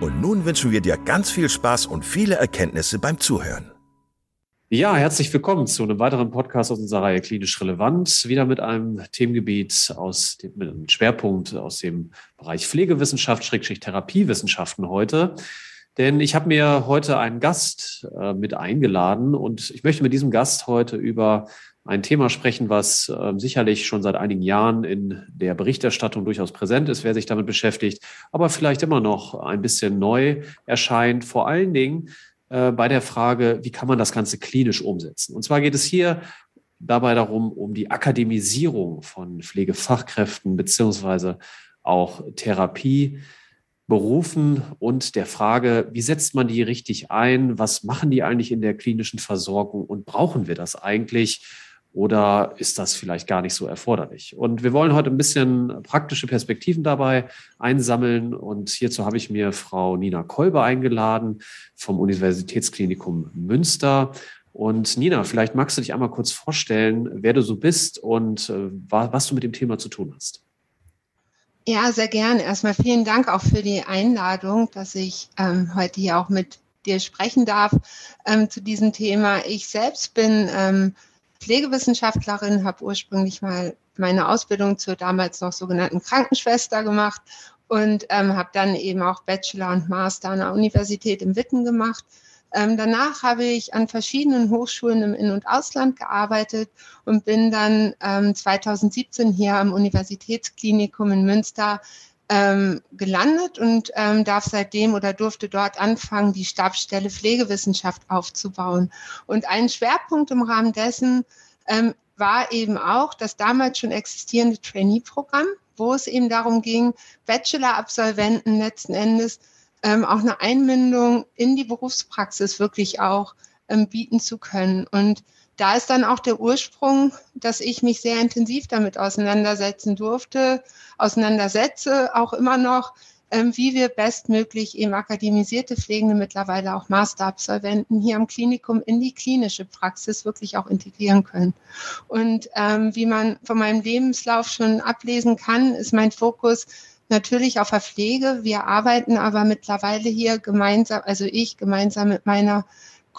und nun wünschen wir dir ganz viel Spaß und viele Erkenntnisse beim Zuhören. Ja, herzlich willkommen zu einem weiteren Podcast aus unserer Reihe Klinisch Relevant. Wieder mit einem Themengebiet aus dem, mit einem Schwerpunkt aus dem Bereich Pflegewissenschaft, Schrägstrich Therapiewissenschaften heute. Denn ich habe mir heute einen Gast äh, mit eingeladen und ich möchte mit diesem Gast heute über ein Thema sprechen, was äh, sicherlich schon seit einigen Jahren in der Berichterstattung durchaus präsent ist, wer sich damit beschäftigt, aber vielleicht immer noch ein bisschen neu erscheint. Vor allen Dingen äh, bei der Frage, wie kann man das Ganze klinisch umsetzen? Und zwar geht es hier dabei darum, um die Akademisierung von Pflegefachkräften beziehungsweise auch Therapie. Berufen und der Frage, wie setzt man die richtig ein? Was machen die eigentlich in der klinischen Versorgung und brauchen wir das eigentlich? Oder ist das vielleicht gar nicht so erforderlich? Und wir wollen heute ein bisschen praktische Perspektiven dabei einsammeln. Und hierzu habe ich mir Frau Nina Kolbe eingeladen vom Universitätsklinikum Münster. Und Nina, vielleicht magst du dich einmal kurz vorstellen, wer du so bist und äh, was du mit dem Thema zu tun hast. Ja, sehr gerne. Erstmal vielen Dank auch für die Einladung, dass ich ähm, heute hier auch mit dir sprechen darf ähm, zu diesem Thema. Ich selbst bin ähm, Pflegewissenschaftlerin, habe ursprünglich mal meine Ausbildung zur damals noch sogenannten Krankenschwester gemacht und ähm, habe dann eben auch Bachelor und Master an der Universität in Witten gemacht. Ähm, danach habe ich an verschiedenen Hochschulen im In- und Ausland gearbeitet und bin dann ähm, 2017 hier am Universitätsklinikum in Münster ähm, gelandet und ähm, darf seitdem oder durfte dort anfangen, die Stabsstelle Pflegewissenschaft aufzubauen. Und ein Schwerpunkt im Rahmen dessen ähm, war eben auch das damals schon existierende Trainee-Programm, wo es eben darum ging, Bachelor-Absolventen letzten Endes ähm, auch eine Einbindung in die Berufspraxis wirklich auch ähm, bieten zu können. Und da ist dann auch der Ursprung, dass ich mich sehr intensiv damit auseinandersetzen durfte, auseinandersetze, auch immer noch, ähm, wie wir bestmöglich eben akademisierte Pflegende, mittlerweile auch Masterabsolventen hier am Klinikum in die klinische Praxis wirklich auch integrieren können. Und ähm, wie man von meinem Lebenslauf schon ablesen kann, ist mein Fokus natürlich auf der Pflege. Wir arbeiten aber mittlerweile hier gemeinsam, also ich gemeinsam mit meiner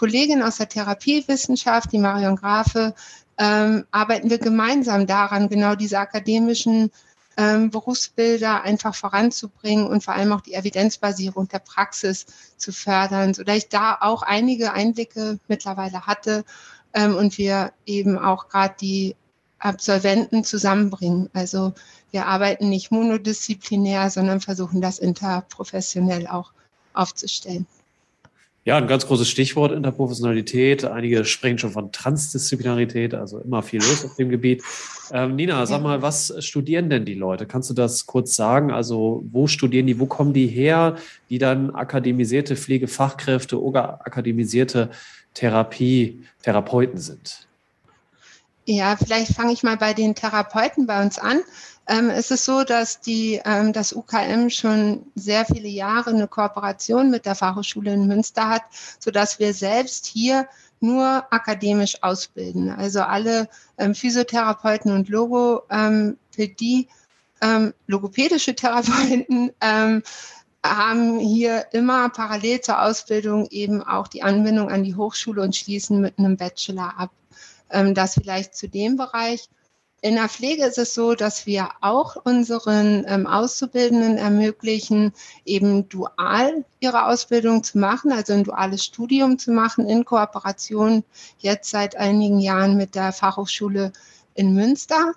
Kollegin aus der Therapiewissenschaft, die Marion Grafe, ähm, arbeiten wir gemeinsam daran, genau diese akademischen ähm, Berufsbilder einfach voranzubringen und vor allem auch die Evidenzbasierung der Praxis zu fördern, sodass ich da auch einige Einblicke mittlerweile hatte ähm, und wir eben auch gerade die Absolventen zusammenbringen. Also wir arbeiten nicht monodisziplinär, sondern versuchen das interprofessionell auch aufzustellen. Ja, ein ganz großes Stichwort Interprofessionalität. Einige sprechen schon von Transdisziplinarität, also immer viel los auf dem Gebiet. Ähm, Nina, sag mal, was studieren denn die Leute? Kannst du das kurz sagen? Also, wo studieren die, wo kommen die her, die dann akademisierte Pflegefachkräfte oder akademisierte Therapie, Therapeuten sind? Ja, vielleicht fange ich mal bei den Therapeuten bei uns an. Ähm, es ist so, dass die, ähm, das UKM schon sehr viele Jahre eine Kooperation mit der Fachhochschule in Münster hat, sodass wir selbst hier nur akademisch ausbilden. Also alle ähm, Physiotherapeuten und Logo, ähm, ähm, logopädische Therapeuten ähm, haben hier immer parallel zur Ausbildung eben auch die Anbindung an die Hochschule und schließen mit einem Bachelor ab. Ähm, das vielleicht zu dem Bereich. In der Pflege ist es so, dass wir auch unseren ähm, Auszubildenden ermöglichen, eben dual ihre Ausbildung zu machen, also ein duales Studium zu machen in Kooperation jetzt seit einigen Jahren mit der Fachhochschule in Münster.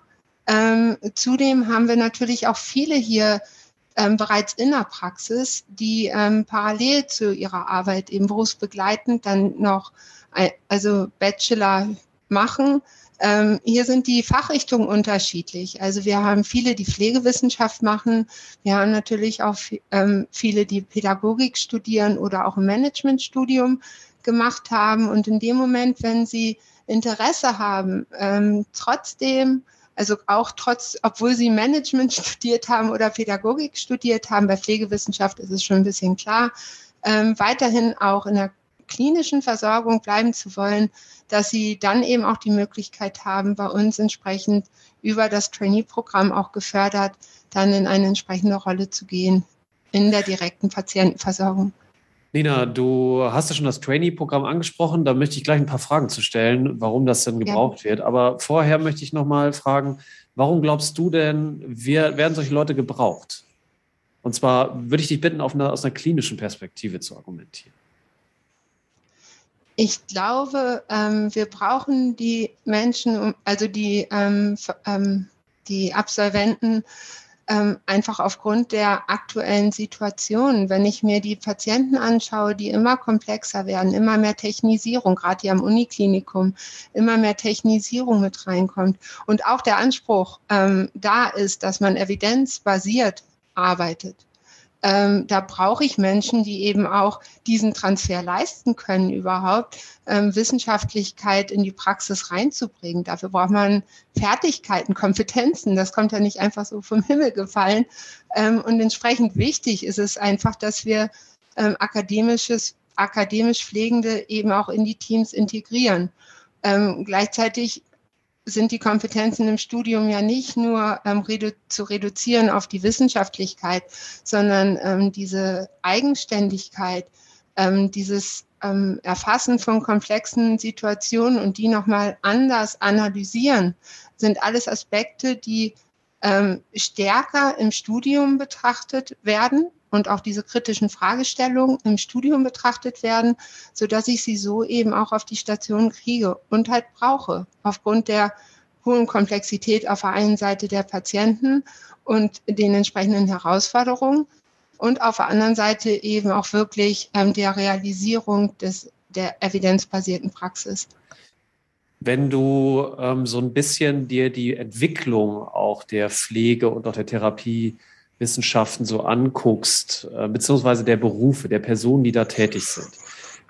Ähm, zudem haben wir natürlich auch viele hier ähm, bereits in der Praxis, die ähm, parallel zu ihrer Arbeit eben berufsbegleitend dann noch äh, also Bachelor machen. Ähm, hier sind die Fachrichtungen unterschiedlich. Also wir haben viele, die Pflegewissenschaft machen. Wir haben natürlich auch ähm, viele, die Pädagogik studieren oder auch ein Managementstudium gemacht haben. Und in dem Moment, wenn sie Interesse haben, ähm, trotzdem also auch trotz, obwohl sie Management studiert haben oder Pädagogik studiert haben, bei Pflegewissenschaft ist es schon ein bisschen klar, ähm, weiterhin auch in der klinischen Versorgung bleiben zu wollen, dass sie dann eben auch die Möglichkeit haben, bei uns entsprechend über das Trainee-Programm auch gefördert, dann in eine entsprechende Rolle zu gehen in der direkten Patientenversorgung. Nina, du hast ja schon das Trainee-Programm angesprochen. Da möchte ich gleich ein paar Fragen zu stellen, warum das denn gebraucht ja. wird. Aber vorher möchte ich noch mal fragen, warum glaubst du denn, wir, werden solche Leute gebraucht? Und zwar würde ich dich bitten, eine, aus einer klinischen Perspektive zu argumentieren. Ich glaube, ähm, wir brauchen die Menschen, also die, ähm, ähm, die Absolventen, ähm, einfach aufgrund der aktuellen Situation. Wenn ich mir die Patienten anschaue, die immer komplexer werden, immer mehr Technisierung, gerade hier am Uniklinikum, immer mehr Technisierung mit reinkommt und auch der Anspruch ähm, da ist, dass man evidenzbasiert arbeitet ähm, da brauche ich Menschen, die eben auch diesen Transfer leisten können, überhaupt ähm, Wissenschaftlichkeit in die Praxis reinzubringen. Dafür braucht man Fertigkeiten, Kompetenzen. Das kommt ja nicht einfach so vom Himmel gefallen. Ähm, und entsprechend wichtig ist es einfach, dass wir ähm, akademisches, akademisch Pflegende eben auch in die Teams integrieren. Ähm, gleichzeitig sind die Kompetenzen im Studium ja nicht nur ähm, redu zu reduzieren auf die Wissenschaftlichkeit, sondern ähm, diese Eigenständigkeit, ähm, dieses ähm, Erfassen von komplexen Situationen und die nochmal anders analysieren, sind alles Aspekte, die ähm, stärker im Studium betrachtet werden und auch diese kritischen Fragestellungen im Studium betrachtet werden, so dass ich sie so eben auch auf die Station kriege und halt brauche, aufgrund der hohen Komplexität auf der einen Seite der Patienten und den entsprechenden Herausforderungen und auf der anderen Seite eben auch wirklich ähm, der Realisierung des, der evidenzbasierten Praxis. Wenn du ähm, so ein bisschen dir die Entwicklung auch der Pflege und auch der Therapie Wissenschaften so anguckst, äh, beziehungsweise der Berufe, der Personen, die da tätig sind,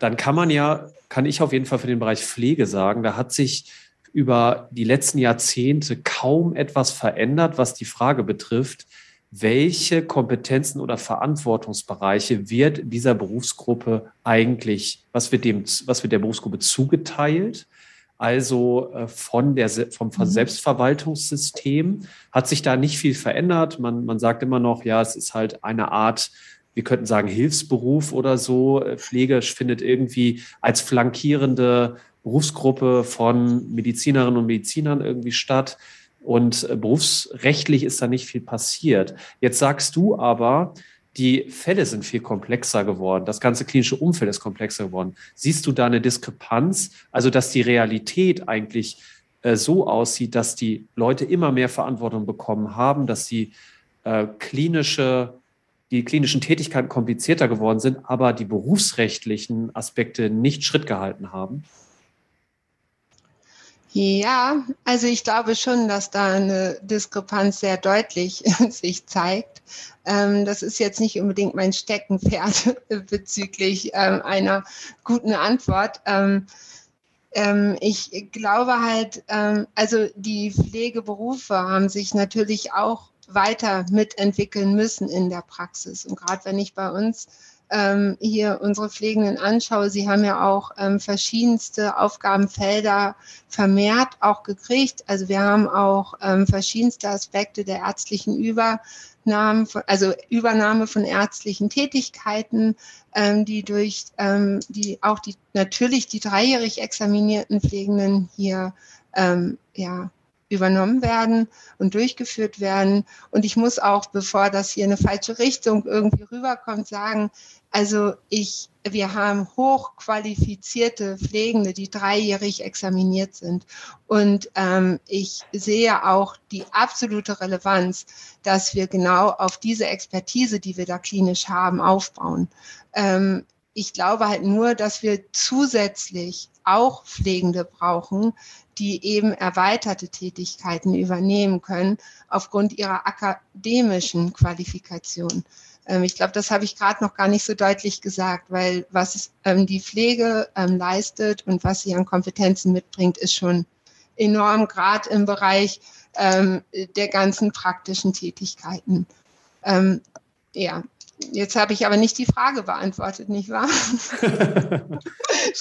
dann kann man ja, kann ich auf jeden Fall für den Bereich Pflege sagen, da hat sich über die letzten Jahrzehnte kaum etwas verändert, was die Frage betrifft, welche Kompetenzen oder Verantwortungsbereiche wird dieser Berufsgruppe eigentlich, was wird dem, was wird der Berufsgruppe zugeteilt? Also äh, von der, vom mhm. Selbstverwaltungssystem, hat sich da nicht viel verändert. Man, man sagt immer noch, ja, es ist halt eine Art, wir könnten sagen, Hilfsberuf oder so. Äh, Pflege findet irgendwie als flankierende Berufsgruppe von Medizinerinnen und Medizinern irgendwie statt. Und äh, berufsrechtlich ist da nicht viel passiert. Jetzt sagst du aber, die Fälle sind viel komplexer geworden. Das ganze klinische Umfeld ist komplexer geworden. Siehst du da eine Diskrepanz? Also, dass die Realität eigentlich äh, so aussieht, dass die Leute immer mehr Verantwortung bekommen haben, dass die äh, klinische, die klinischen Tätigkeiten komplizierter geworden sind, aber die berufsrechtlichen Aspekte nicht Schritt gehalten haben? Ja, also ich glaube schon, dass da eine Diskrepanz sehr deutlich sich zeigt. Ähm, das ist jetzt nicht unbedingt mein Steckenpferd bezüglich ähm, einer guten Antwort. Ähm, ich glaube halt, also die Pflegeberufe haben sich natürlich auch weiter mitentwickeln müssen in der Praxis. Und gerade wenn ich bei uns ähm, hier unsere Pflegenden anschaue, sie haben ja auch ähm, verschiedenste Aufgabenfelder vermehrt auch gekriegt. Also wir haben auch ähm, verschiedenste Aspekte der ärztlichen Übernahme, also Übernahme von ärztlichen Tätigkeiten, ähm, die durch ähm, die auch die natürlich die dreijährig examinierten Pflegenden hier ähm, ja übernommen werden und durchgeführt werden. Und ich muss auch, bevor das hier eine falsche Richtung irgendwie rüberkommt, sagen, also ich, wir haben hochqualifizierte Pflegende, die dreijährig examiniert sind. Und ähm, ich sehe auch die absolute Relevanz, dass wir genau auf diese Expertise, die wir da klinisch haben, aufbauen. Ähm, ich glaube halt nur, dass wir zusätzlich auch Pflegende brauchen, die eben erweiterte Tätigkeiten übernehmen können aufgrund ihrer akademischen Qualifikation. Ähm, ich glaube, das habe ich gerade noch gar nicht so deutlich gesagt, weil was ähm, die Pflege ähm, leistet und was sie an Kompetenzen mitbringt, ist schon enorm, gerade im Bereich der ganzen praktischen Tätigkeiten. ja, Jetzt habe ich aber nicht die Frage beantwortet, nicht wahr?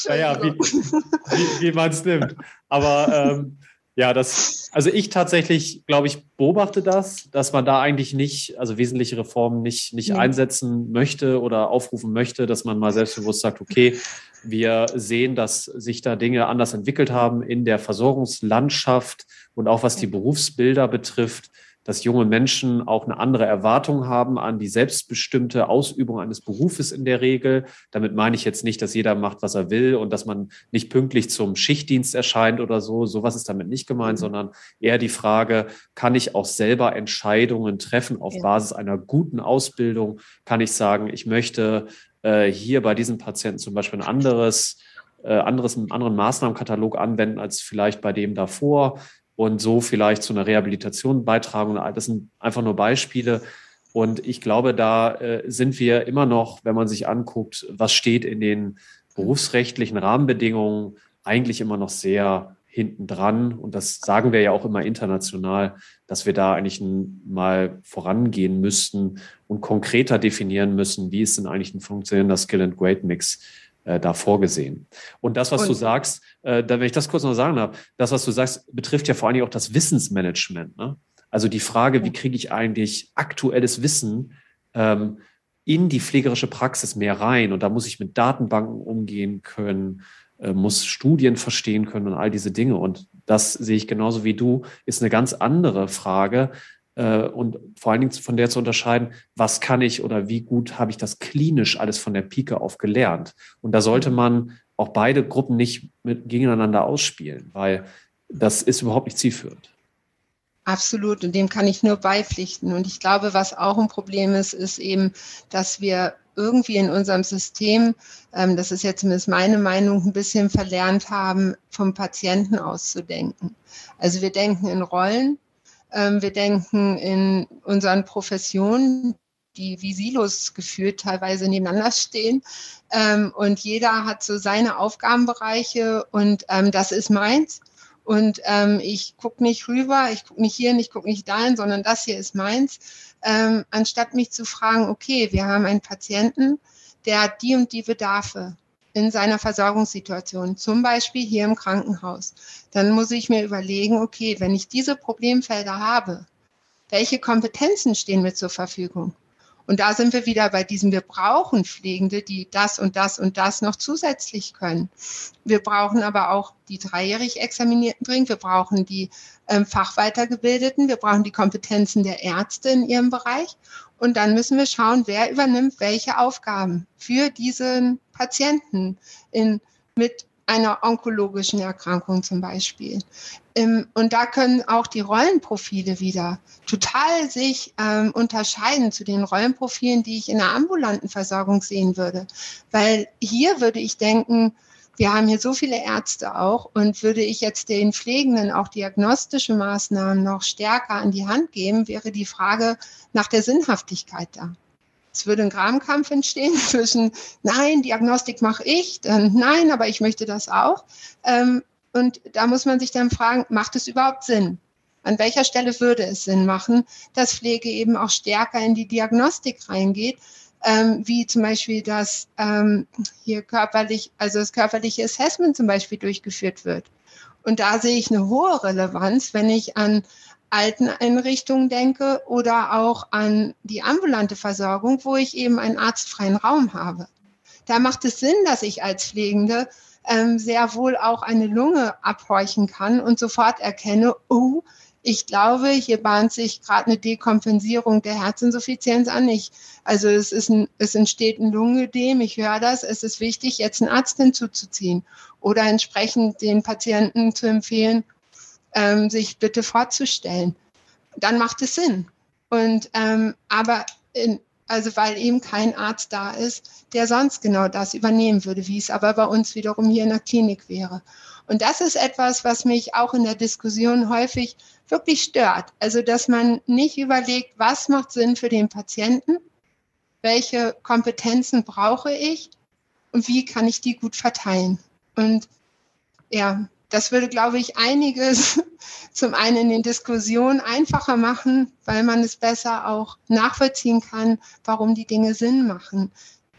naja, wie, wie, wie man es nimmt. Aber ähm, ja, das, also ich tatsächlich, glaube ich, beobachte das, dass man da eigentlich nicht, also wesentliche Reformen nicht, nicht ja. einsetzen möchte oder aufrufen möchte, dass man mal selbstbewusst sagt, okay, wir sehen, dass sich da Dinge anders entwickelt haben in der Versorgungslandschaft und auch was die Berufsbilder betrifft dass junge Menschen auch eine andere Erwartung haben an die selbstbestimmte Ausübung eines Berufes in der Regel. Damit meine ich jetzt nicht, dass jeder macht, was er will und dass man nicht pünktlich zum Schichtdienst erscheint oder so. Sowas ist damit nicht gemeint, mhm. sondern eher die Frage, kann ich auch selber Entscheidungen treffen auf ja. Basis einer guten Ausbildung? Kann ich sagen, ich möchte äh, hier bei diesen Patienten zum Beispiel ein anderes äh, anderes, einen anderen Maßnahmenkatalog anwenden als vielleicht bei dem davor und so vielleicht zu einer Rehabilitation beitragen. Das sind einfach nur Beispiele. Und ich glaube, da äh, sind wir immer noch, wenn man sich anguckt, was steht in den berufsrechtlichen Rahmenbedingungen, eigentlich immer noch sehr hinten dran. Und das sagen wir ja auch immer international, dass wir da eigentlich mal vorangehen müssten und konkreter definieren müssen, wie ist denn eigentlich ein funktionierender Skill-and-Grade-Mix äh, da vorgesehen. Und das, was und, du sagst, äh, da, wenn ich das kurz noch sagen darf, das, was du sagst, betrifft ja vor allen Dingen auch das Wissensmanagement. Ne? Also die Frage, wie kriege ich eigentlich aktuelles Wissen ähm, in die pflegerische Praxis mehr rein? Und da muss ich mit Datenbanken umgehen können, äh, muss Studien verstehen können und all diese Dinge. Und das sehe ich genauso wie du, ist eine ganz andere Frage, und vor allen Dingen von der zu unterscheiden, was kann ich oder wie gut habe ich das klinisch alles von der Pike auf gelernt. Und da sollte mhm. man auch beide Gruppen nicht mit, gegeneinander ausspielen, weil das ist überhaupt nicht zielführend. Absolut, und dem kann ich nur beipflichten. Und ich glaube, was auch ein Problem ist, ist eben, dass wir irgendwie in unserem System, ähm, das ist jetzt zumindest meine Meinung, ein bisschen verlernt haben, vom Patienten auszudenken. Also wir denken in Rollen wir denken in unseren Professionen, die wie Silos geführt teilweise nebeneinander stehen. Ähm, und jeder hat so seine Aufgabenbereiche und ähm, das ist meins. Und ähm, ich gucke nicht rüber, ich gucke nicht hier, ich gucke nicht dahin, sondern das hier ist meins. Ähm, anstatt mich zu fragen, okay, wir haben einen Patienten, der hat die und die Bedarfe in seiner Versorgungssituation, zum Beispiel hier im Krankenhaus, dann muss ich mir überlegen, okay, wenn ich diese Problemfelder habe, welche Kompetenzen stehen mir zur Verfügung? Und da sind wir wieder bei diesem, wir brauchen Pflegende, die das und das und das noch zusätzlich können. Wir brauchen aber auch die dreijährig Examinierten dringend, wir brauchen die ähm, Fachweitergebildeten, wir brauchen die Kompetenzen der Ärzte in ihrem Bereich. Und dann müssen wir schauen, wer übernimmt welche Aufgaben für diesen Patienten in, mit einer onkologischen Erkrankung zum Beispiel. Ähm, und da können auch die Rollenprofile wieder total sich ähm, unterscheiden zu den Rollenprofilen, die ich in der ambulanten Versorgung sehen würde. Weil hier würde ich denken, wir haben hier so viele Ärzte auch und würde ich jetzt den Pflegenden auch diagnostische Maßnahmen noch stärker an die Hand geben, wäre die Frage nach der Sinnhaftigkeit da. Es würde ein Grabenkampf entstehen zwischen, nein, Diagnostik mache ich, dann nein, aber ich möchte das auch. Ähm, und da muss man sich dann fragen, macht es überhaupt Sinn? An welcher Stelle würde es Sinn machen, dass Pflege eben auch stärker in die Diagnostik reingeht, ähm, wie zum Beispiel das ähm, hier körperlich, also das körperliche Assessment zum Beispiel durchgeführt wird. Und da sehe ich eine hohe Relevanz, wenn ich an Alteneinrichtungen denke oder auch an die ambulante Versorgung, wo ich eben einen arztfreien Raum habe. Da macht es Sinn, dass ich als Pflegende ähm, sehr wohl auch eine Lunge abhorchen kann und sofort erkenne, oh, ich glaube, hier bahnt sich gerade eine Dekompensierung der Herzinsuffizienz an. Ich, also es, ist ein, es entsteht ein Lungenödem, ich höre das, es ist wichtig, jetzt einen Arzt hinzuzuziehen oder entsprechend den Patienten zu empfehlen, ähm, sich bitte vorzustellen. Dann macht es Sinn. Und ähm, aber in, also weil eben kein Arzt da ist, der sonst genau das übernehmen würde, wie es aber bei uns wiederum hier in der Klinik wäre. Und das ist etwas, was mich auch in der Diskussion häufig wirklich stört. Also, dass man nicht überlegt, was macht Sinn für den Patienten, welche Kompetenzen brauche ich und wie kann ich die gut verteilen. Und ja, das würde, glaube ich, einiges zum einen in den Diskussionen einfacher machen, weil man es besser auch nachvollziehen kann, warum die Dinge Sinn machen.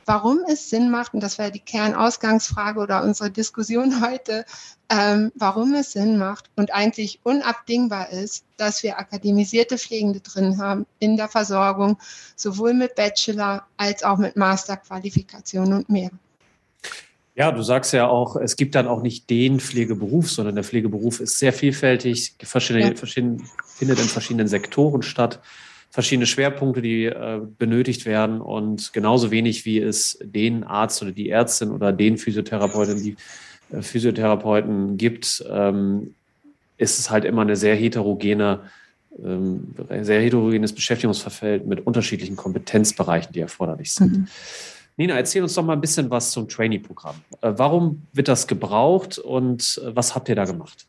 Warum es Sinn macht, und das wäre die Kernausgangsfrage oder unsere Diskussion heute, ähm, warum es Sinn macht und eigentlich unabdingbar ist, dass wir akademisierte Pflegende drin haben in der Versorgung, sowohl mit Bachelor als auch mit Masterqualifikation und mehr. Ja, du sagst ja auch, es gibt dann auch nicht den Pflegeberuf, sondern der Pflegeberuf ist sehr vielfältig, verschiedene, ja. verschiedene, findet in verschiedenen Sektoren statt, verschiedene Schwerpunkte, die äh, benötigt werden und genauso wenig wie es den Arzt oder die Ärztin oder den Physiotherapeutin, die äh, Physiotherapeuten gibt, ähm, ist es halt immer eine sehr heterogene, ähm, sehr heterogenes Beschäftigungsverfeld mit unterschiedlichen Kompetenzbereichen, die erforderlich sind. Mhm. Nina, erzähl uns doch mal ein bisschen was zum Trainee-Programm. Äh, warum wird das gebraucht und äh, was habt ihr da gemacht?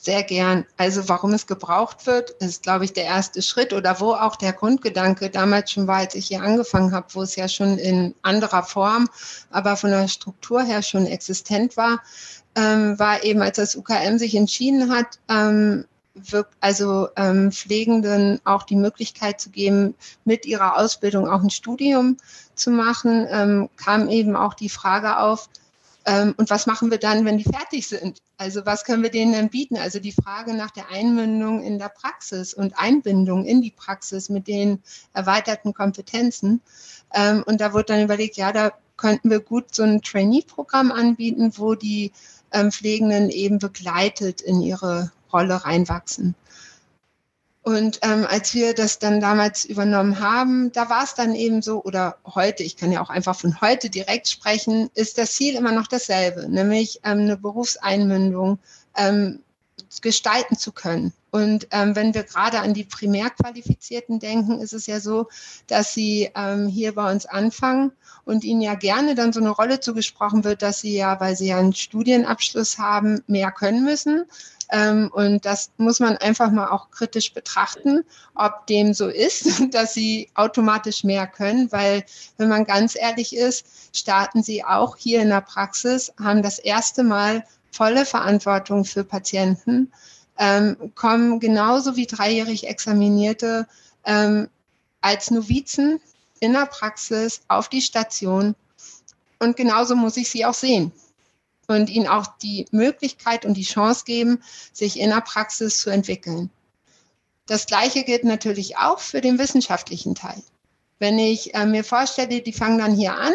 Sehr gern. Also warum es gebraucht wird, ist, glaube ich, der erste Schritt oder wo auch der Grundgedanke damals schon war, als ich hier angefangen habe, wo es ja schon in anderer Form, aber von der Struktur her schon existent war, ähm, war eben, als das UKM sich entschieden hat, ähm, also ähm, Pflegenden auch die Möglichkeit zu geben, mit ihrer Ausbildung auch ein Studium zu machen, ähm, kam eben auch die Frage auf, ähm, und was machen wir dann, wenn die fertig sind? Also was können wir denen denn bieten? Also die Frage nach der Einbindung in der Praxis und Einbindung in die Praxis mit den erweiterten Kompetenzen. Ähm, und da wurde dann überlegt, ja, da könnten wir gut so ein Trainee-Programm anbieten, wo die ähm, Pflegenden eben begleitet in ihre Rolle reinwachsen. Und ähm, als wir das dann damals übernommen haben, da war es dann eben so, oder heute, ich kann ja auch einfach von heute direkt sprechen, ist das Ziel immer noch dasselbe, nämlich ähm, eine Berufseinmündung ähm, gestalten zu können. Und ähm, wenn wir gerade an die Primärqualifizierten denken, ist es ja so, dass sie ähm, hier bei uns anfangen und ihnen ja gerne dann so eine Rolle zugesprochen wird, dass sie ja, weil sie ja einen Studienabschluss haben, mehr können müssen. Ähm, und das muss man einfach mal auch kritisch betrachten, ob dem so ist, dass sie automatisch mehr können, weil wenn man ganz ehrlich ist, starten sie auch hier in der Praxis, haben das erste Mal volle Verantwortung für Patienten, ähm, kommen genauso wie dreijährig Examinierte ähm, als Novizen in der Praxis auf die Station. Und genauso muss ich sie auch sehen und ihnen auch die Möglichkeit und die Chance geben, sich in der Praxis zu entwickeln. Das Gleiche gilt natürlich auch für den wissenschaftlichen Teil. Wenn ich äh, mir vorstelle, die fangen dann hier an,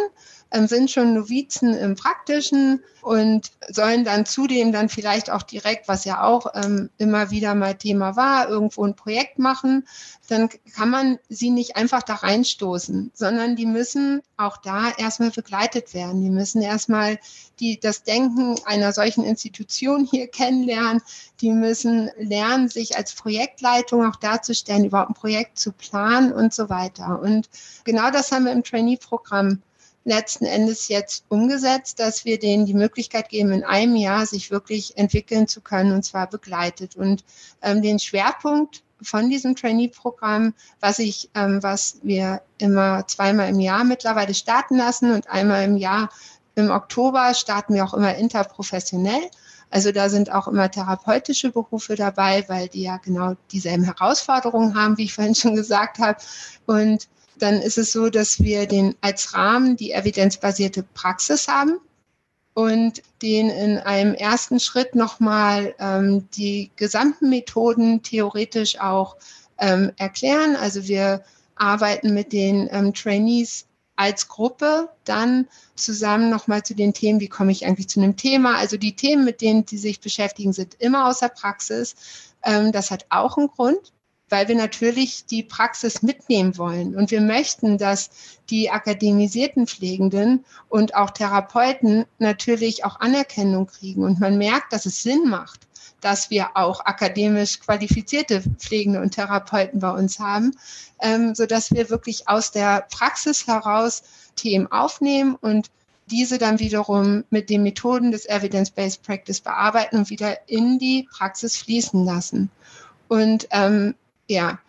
sind schon Novizen im Praktischen und sollen dann zudem dann vielleicht auch direkt, was ja auch ähm, immer wieder mal Thema war, irgendwo ein Projekt machen, dann kann man sie nicht einfach da reinstoßen, sondern die müssen auch da erstmal begleitet werden. Die müssen erstmal die, das Denken einer solchen Institution hier kennenlernen. Die müssen lernen, sich als Projektleitung auch darzustellen, überhaupt ein Projekt zu planen und so weiter. Und genau das haben wir im Trainee-Programm letzten Endes jetzt umgesetzt, dass wir denen die Möglichkeit geben, in einem Jahr sich wirklich entwickeln zu können und zwar begleitet. Und ähm, den Schwerpunkt von diesem Trainee-Programm, was ich, ähm, was wir immer zweimal im Jahr mittlerweile starten lassen und einmal im Jahr im Oktober starten wir auch immer interprofessionell. Also da sind auch immer therapeutische Berufe dabei, weil die ja genau dieselben Herausforderungen haben, wie ich vorhin schon gesagt habe. Und dann ist es so, dass wir den als Rahmen die evidenzbasierte Praxis haben und den in einem ersten Schritt nochmal ähm, die gesamten Methoden theoretisch auch ähm, erklären. Also wir arbeiten mit den ähm, Trainees als Gruppe dann zusammen nochmal zu den Themen, wie komme ich eigentlich zu einem Thema. Also die Themen, mit denen sie sich beschäftigen, sind immer aus der Praxis. Ähm, das hat auch einen Grund, weil wir natürlich die Praxis mitnehmen wollen. Und wir möchten, dass die akademisierten Pflegenden und auch Therapeuten natürlich auch Anerkennung kriegen. Und man merkt, dass es Sinn macht, dass wir auch akademisch qualifizierte Pflegende und Therapeuten bei uns haben, ähm, sodass wir wirklich aus der Praxis heraus Themen aufnehmen und diese dann wiederum mit den Methoden des Evidence-Based Practice bearbeiten und wieder in die Praxis fließen lassen. Und ähm, ja,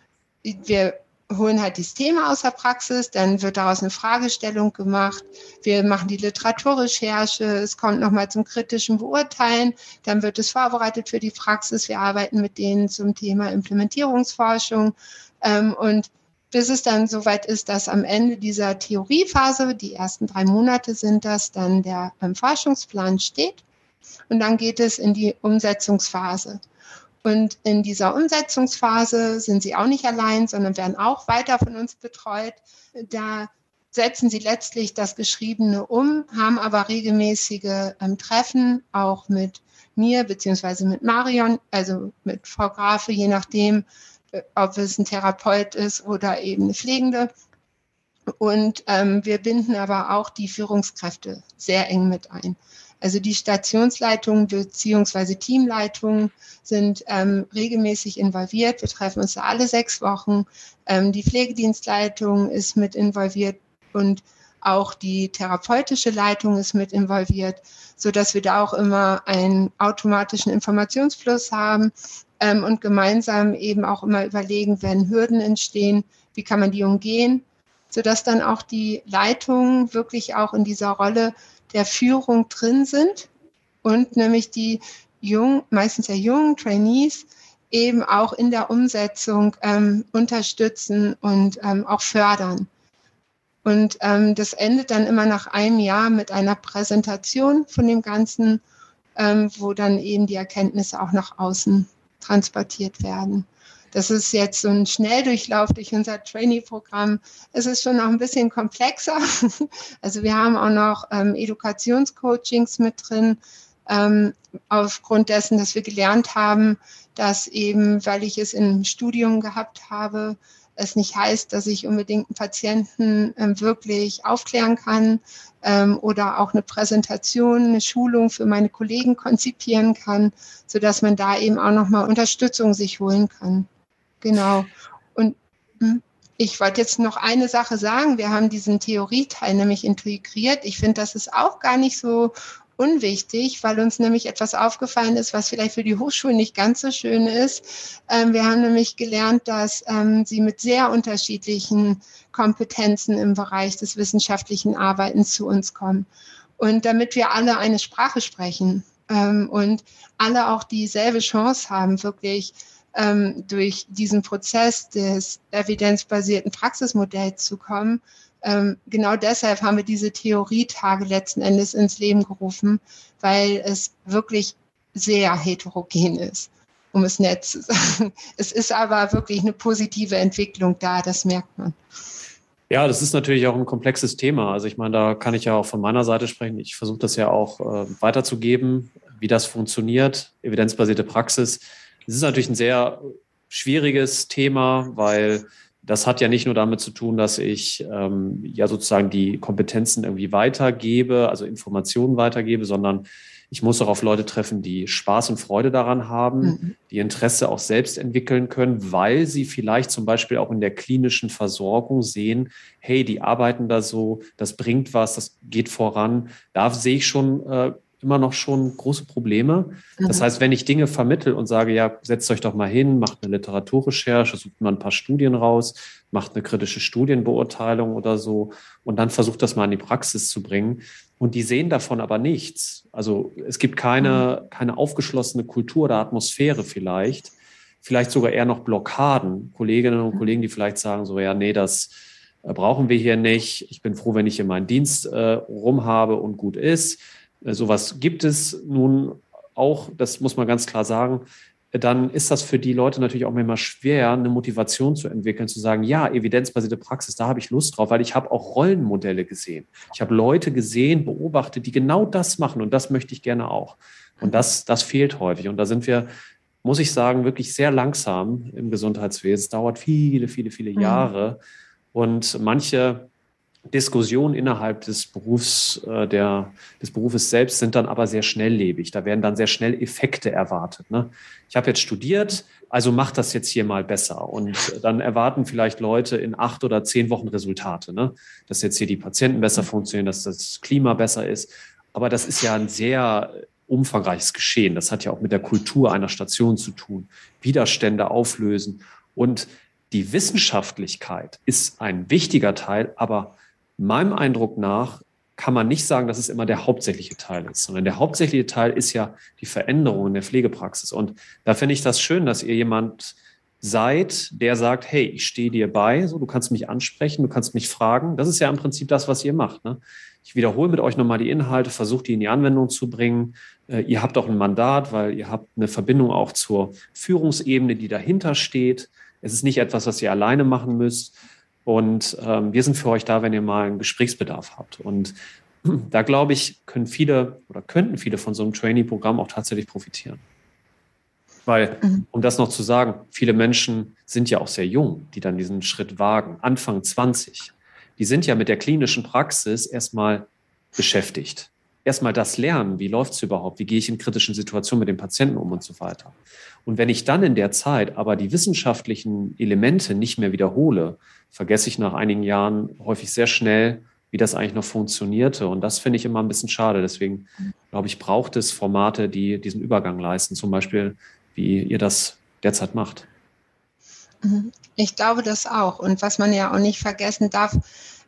wir holen halt das Thema aus der Praxis, dann wird daraus eine Fragestellung gemacht. Wir machen die Literaturrecherche, es kommt nochmal zum kritischen Beurteilen, dann wird es vorbereitet für die Praxis. Wir arbeiten mit denen zum Thema Implementierungsforschung ähm, und bis es dann soweit ist, dass am Ende dieser Theoriephase, die ersten drei Monate sind das, dann der ähm, Forschungsplan steht und dann geht es in die Umsetzungsphase. Und in dieser Umsetzungsphase sind sie auch nicht allein, sondern werden auch weiter von uns betreut. Da setzen sie letztlich das Geschriebene um, haben aber regelmäßige ähm, Treffen, auch mit mir beziehungsweise mit Marion, also mit Frau Grafe, je nachdem, äh, ob es ein Therapeut ist oder eben eine Pflegende. Und ähm, wir binden aber auch die Führungskräfte sehr eng mit ein. Also die Stationsleitungen beziehungsweise Teamleitungen sind ähm, regelmäßig involviert. Wir treffen uns alle sechs Wochen. Ähm, die Pflegedienstleitung ist mit involviert und auch die therapeutische Leitung ist mit involviert, so dass wir da auch immer einen automatischen Informationsfluss haben ähm, und gemeinsam eben auch immer überlegen, wenn Hürden entstehen, wie kann man die umgehen, so dass dann auch die Leitungen wirklich auch in dieser Rolle der Führung drin sind und nämlich die jungen, meistens ja jungen Trainees eben auch in der Umsetzung ähm, unterstützen und ähm, auch fördern. Und ähm, das endet dann immer nach einem Jahr mit einer Präsentation von dem Ganzen, ähm, wo dann eben die Erkenntnisse auch nach außen transportiert werden. Das ist jetzt so ein Schnelldurchlauf durch unser Trainee-Programm. Es ist schon noch ein bisschen komplexer. Also wir haben auch noch ähm, Edukationscoachings mit drin, ähm, aufgrund dessen, dass wir gelernt haben, dass eben, weil ich es im Studium gehabt habe, es nicht heißt, dass ich unbedingt einen Patienten ähm, wirklich aufklären kann ähm, oder auch eine Präsentation, eine Schulung für meine Kollegen konzipieren kann, so dass man da eben auch nochmal Unterstützung sich holen kann. Genau. Und hm, ich wollte jetzt noch eine Sache sagen. Wir haben diesen Theorieteil nämlich integriert. Ich finde, das ist auch gar nicht so unwichtig, weil uns nämlich etwas aufgefallen ist, was vielleicht für die Hochschulen nicht ganz so schön ist. Ähm, wir haben nämlich gelernt, dass ähm, sie mit sehr unterschiedlichen Kompetenzen im Bereich des wissenschaftlichen Arbeitens zu uns kommen. Und damit wir alle eine Sprache sprechen ähm, und alle auch dieselbe Chance haben, wirklich ähm, durch diesen Prozess des evidenzbasierten Praxismodells zu kommen. Ähm, genau deshalb haben wir diese Theorietage letzten Endes ins Leben gerufen, weil es wirklich sehr heterogen ist, um es nett zu sagen. Es ist aber wirklich eine positive Entwicklung da, das merkt man. Ja, das ist natürlich auch ein komplexes Thema. Also ich meine, da kann ich ja auch von meiner Seite sprechen. Ich versuche das ja auch äh, weiterzugeben, wie das funktioniert, evidenzbasierte Praxis. Es ist natürlich ein sehr schwieriges Thema, weil das hat ja nicht nur damit zu tun, dass ich ähm, ja sozusagen die Kompetenzen irgendwie weitergebe, also Informationen weitergebe, sondern ich muss auch auf Leute treffen, die Spaß und Freude daran haben, mhm. die Interesse auch selbst entwickeln können, weil sie vielleicht zum Beispiel auch in der klinischen Versorgung sehen, hey, die arbeiten da so, das bringt was, das geht voran. Da sehe ich schon äh, immer noch schon große Probleme. Das mhm. heißt, wenn ich Dinge vermittel und sage, ja, setzt euch doch mal hin, macht eine Literaturrecherche, sucht mal ein paar Studien raus, macht eine kritische Studienbeurteilung oder so und dann versucht das mal in die Praxis zu bringen. Und die sehen davon aber nichts. Also es gibt keine, mhm. keine aufgeschlossene Kultur oder Atmosphäre vielleicht. Vielleicht sogar eher noch Blockaden. Kolleginnen und Kollegen, die vielleicht sagen so, ja, nee, das, äh, brauchen wir hier nicht. Ich bin froh, wenn ich hier meinen Dienst äh, rum habe und gut ist. Äh, sowas gibt es nun auch, das muss man ganz klar sagen dann ist das für die Leute natürlich auch immer schwer, eine Motivation zu entwickeln, zu sagen, ja, evidenzbasierte Praxis, da habe ich Lust drauf, weil ich habe auch Rollenmodelle gesehen. Ich habe Leute gesehen, beobachtet, die genau das machen und das möchte ich gerne auch. Und das, das fehlt häufig. Und da sind wir, muss ich sagen, wirklich sehr langsam im Gesundheitswesen. Es dauert viele, viele, viele mhm. Jahre. Und manche Diskussionen innerhalb des Berufs, äh, der, des Berufes selbst sind dann aber sehr schnelllebig. Da werden dann sehr schnell Effekte erwartet. Ne? Ich habe jetzt studiert, also mach das jetzt hier mal besser. Und dann erwarten vielleicht Leute in acht oder zehn Wochen Resultate, ne? dass jetzt hier die Patienten besser funktionieren, dass das Klima besser ist. Aber das ist ja ein sehr umfangreiches Geschehen. Das hat ja auch mit der Kultur einer Station zu tun. Widerstände auflösen. Und die Wissenschaftlichkeit ist ein wichtiger Teil, aber meinem Eindruck nach kann man nicht sagen, dass es immer der hauptsächliche Teil ist, sondern der hauptsächliche Teil ist ja die Veränderung in der Pflegepraxis. Und da finde ich das schön, dass ihr jemand seid, der sagt, hey, ich stehe dir bei, so, du kannst mich ansprechen, du kannst mich fragen. Das ist ja im Prinzip das, was ihr macht. Ne? Ich wiederhole mit euch nochmal die Inhalte, versuche die in die Anwendung zu bringen. Äh, ihr habt auch ein Mandat, weil ihr habt eine Verbindung auch zur Führungsebene, die dahinter steht. Es ist nicht etwas, was ihr alleine machen müsst. Und ähm, wir sind für euch da, wenn ihr mal einen Gesprächsbedarf habt. Und da glaube ich, können viele oder könnten viele von so einem Trainee-Programm auch tatsächlich profitieren. Weil, mhm. um das noch zu sagen, viele Menschen sind ja auch sehr jung, die dann diesen Schritt wagen, Anfang 20. Die sind ja mit der klinischen Praxis erstmal beschäftigt erstmal das lernen, wie läuft es überhaupt, wie gehe ich in kritischen Situationen mit dem Patienten um und so weiter. Und wenn ich dann in der Zeit aber die wissenschaftlichen Elemente nicht mehr wiederhole, vergesse ich nach einigen Jahren häufig sehr schnell, wie das eigentlich noch funktionierte. Und das finde ich immer ein bisschen schade. Deswegen glaube ich, braucht es Formate, die diesen Übergang leisten, zum Beispiel, wie ihr das derzeit macht. Mhm. Ich glaube das auch. Und was man ja auch nicht vergessen darf,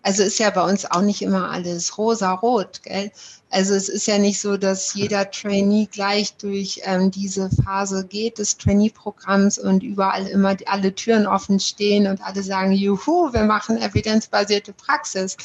also ist ja bei uns auch nicht immer alles rosa-rot, gell? Also es ist ja nicht so, dass jeder Trainee gleich durch ähm, diese Phase geht des Trainee-Programms und überall immer die, alle Türen offen stehen und alle sagen, juhu, wir machen evidenzbasierte Praxis.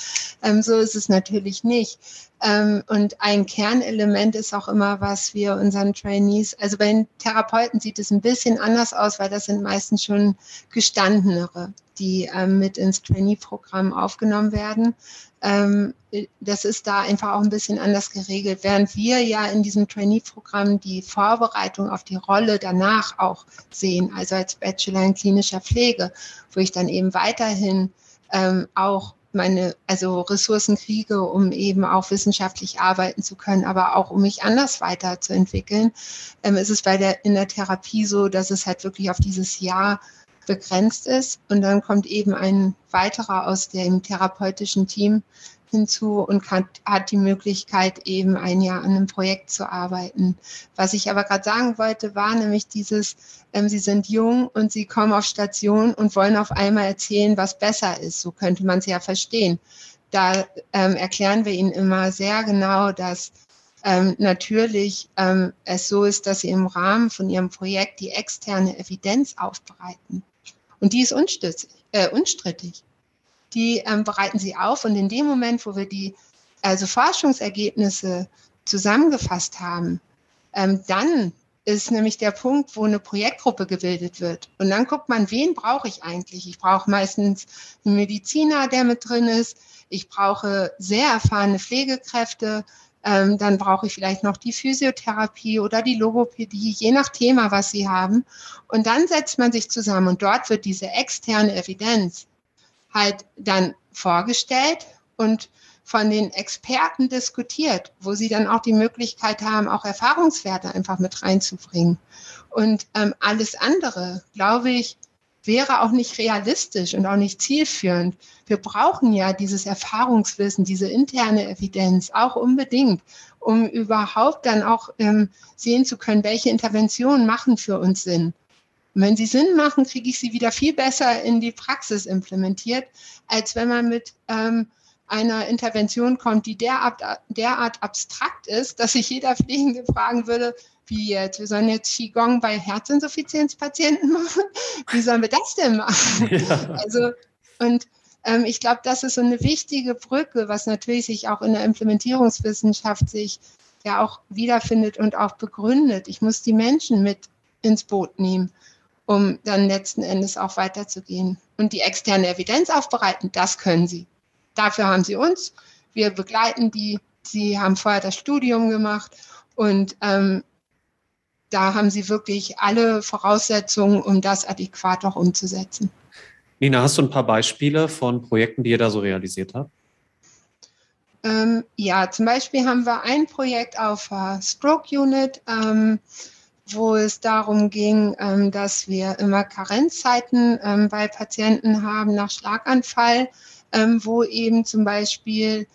Ähm, so ist es natürlich nicht. Ähm, und ein Kernelement ist auch immer, was wir unseren Trainees, also bei den Therapeuten sieht es ein bisschen anders aus, weil das sind meistens schon gestandenere, die ähm, mit ins Trainee-Programm aufgenommen werden. Ähm, das ist da einfach auch ein bisschen anders geregelt, während wir ja in diesem Trainee-Programm die Vorbereitung auf die Rolle danach auch sehen, also als Bachelor in klinischer Pflege, wo ich dann eben weiterhin ähm, auch meine, also Ressourcen kriege, um eben auch wissenschaftlich arbeiten zu können, aber auch um mich anders weiterzuentwickeln, ähm, ist es bei der, in der Therapie so, dass es halt wirklich auf dieses Jahr begrenzt ist. Und dann kommt eben ein weiterer aus dem therapeutischen Team hinzu und hat, hat die Möglichkeit, eben ein Jahr an einem Projekt zu arbeiten. Was ich aber gerade sagen wollte, war nämlich dieses, ähm, sie sind jung und sie kommen auf Station und wollen auf einmal erzählen, was besser ist. So könnte man es ja verstehen. Da ähm, erklären wir ihnen immer sehr genau, dass ähm, natürlich ähm, es so ist, dass sie im Rahmen von ihrem Projekt die externe Evidenz aufbereiten. Und die ist unstrittig. Äh, unstrittig die ähm, bereiten sie auf. Und in dem Moment, wo wir die also Forschungsergebnisse zusammengefasst haben, ähm, dann ist nämlich der Punkt, wo eine Projektgruppe gebildet wird. Und dann guckt man, wen brauche ich eigentlich? Ich brauche meistens einen Mediziner, der mit drin ist. Ich brauche sehr erfahrene Pflegekräfte. Ähm, dann brauche ich vielleicht noch die Physiotherapie oder die Logopädie, je nach Thema, was sie haben. Und dann setzt man sich zusammen und dort wird diese externe Evidenz halt dann vorgestellt und von den Experten diskutiert, wo sie dann auch die Möglichkeit haben, auch Erfahrungswerte einfach mit reinzubringen. Und ähm, alles andere, glaube ich, wäre auch nicht realistisch und auch nicht zielführend. Wir brauchen ja dieses Erfahrungswissen, diese interne Evidenz auch unbedingt, um überhaupt dann auch ähm, sehen zu können, welche Interventionen machen für uns Sinn. Und wenn sie Sinn machen, kriege ich sie wieder viel besser in die Praxis implementiert, als wenn man mit ähm, einer Intervention kommt, die derart, derart abstrakt ist, dass sich jeder Pflegende fragen würde, wie jetzt, wir sollen jetzt Qigong bei Herzinsuffizienzpatienten machen? Wie sollen wir das denn machen? Ja. Also, und ähm, ich glaube, das ist so eine wichtige Brücke, was natürlich sich auch in der Implementierungswissenschaft sich ja auch wiederfindet und auch begründet. Ich muss die Menschen mit ins Boot nehmen, um dann letzten Endes auch weiterzugehen. Und die externe Evidenz aufbereiten, das können sie. Dafür haben sie uns. Wir begleiten die. Sie haben vorher das Studium gemacht und ähm, da haben sie wirklich alle Voraussetzungen, um das adäquat auch umzusetzen. Nina, hast du ein paar Beispiele von Projekten, die ihr da so realisiert habt? Ähm, ja, zum Beispiel haben wir ein Projekt auf der Stroke Unit, ähm, wo es darum ging, ähm, dass wir immer Karenzzeiten ähm, bei Patienten haben nach Schlaganfall, ähm, wo eben zum Beispiel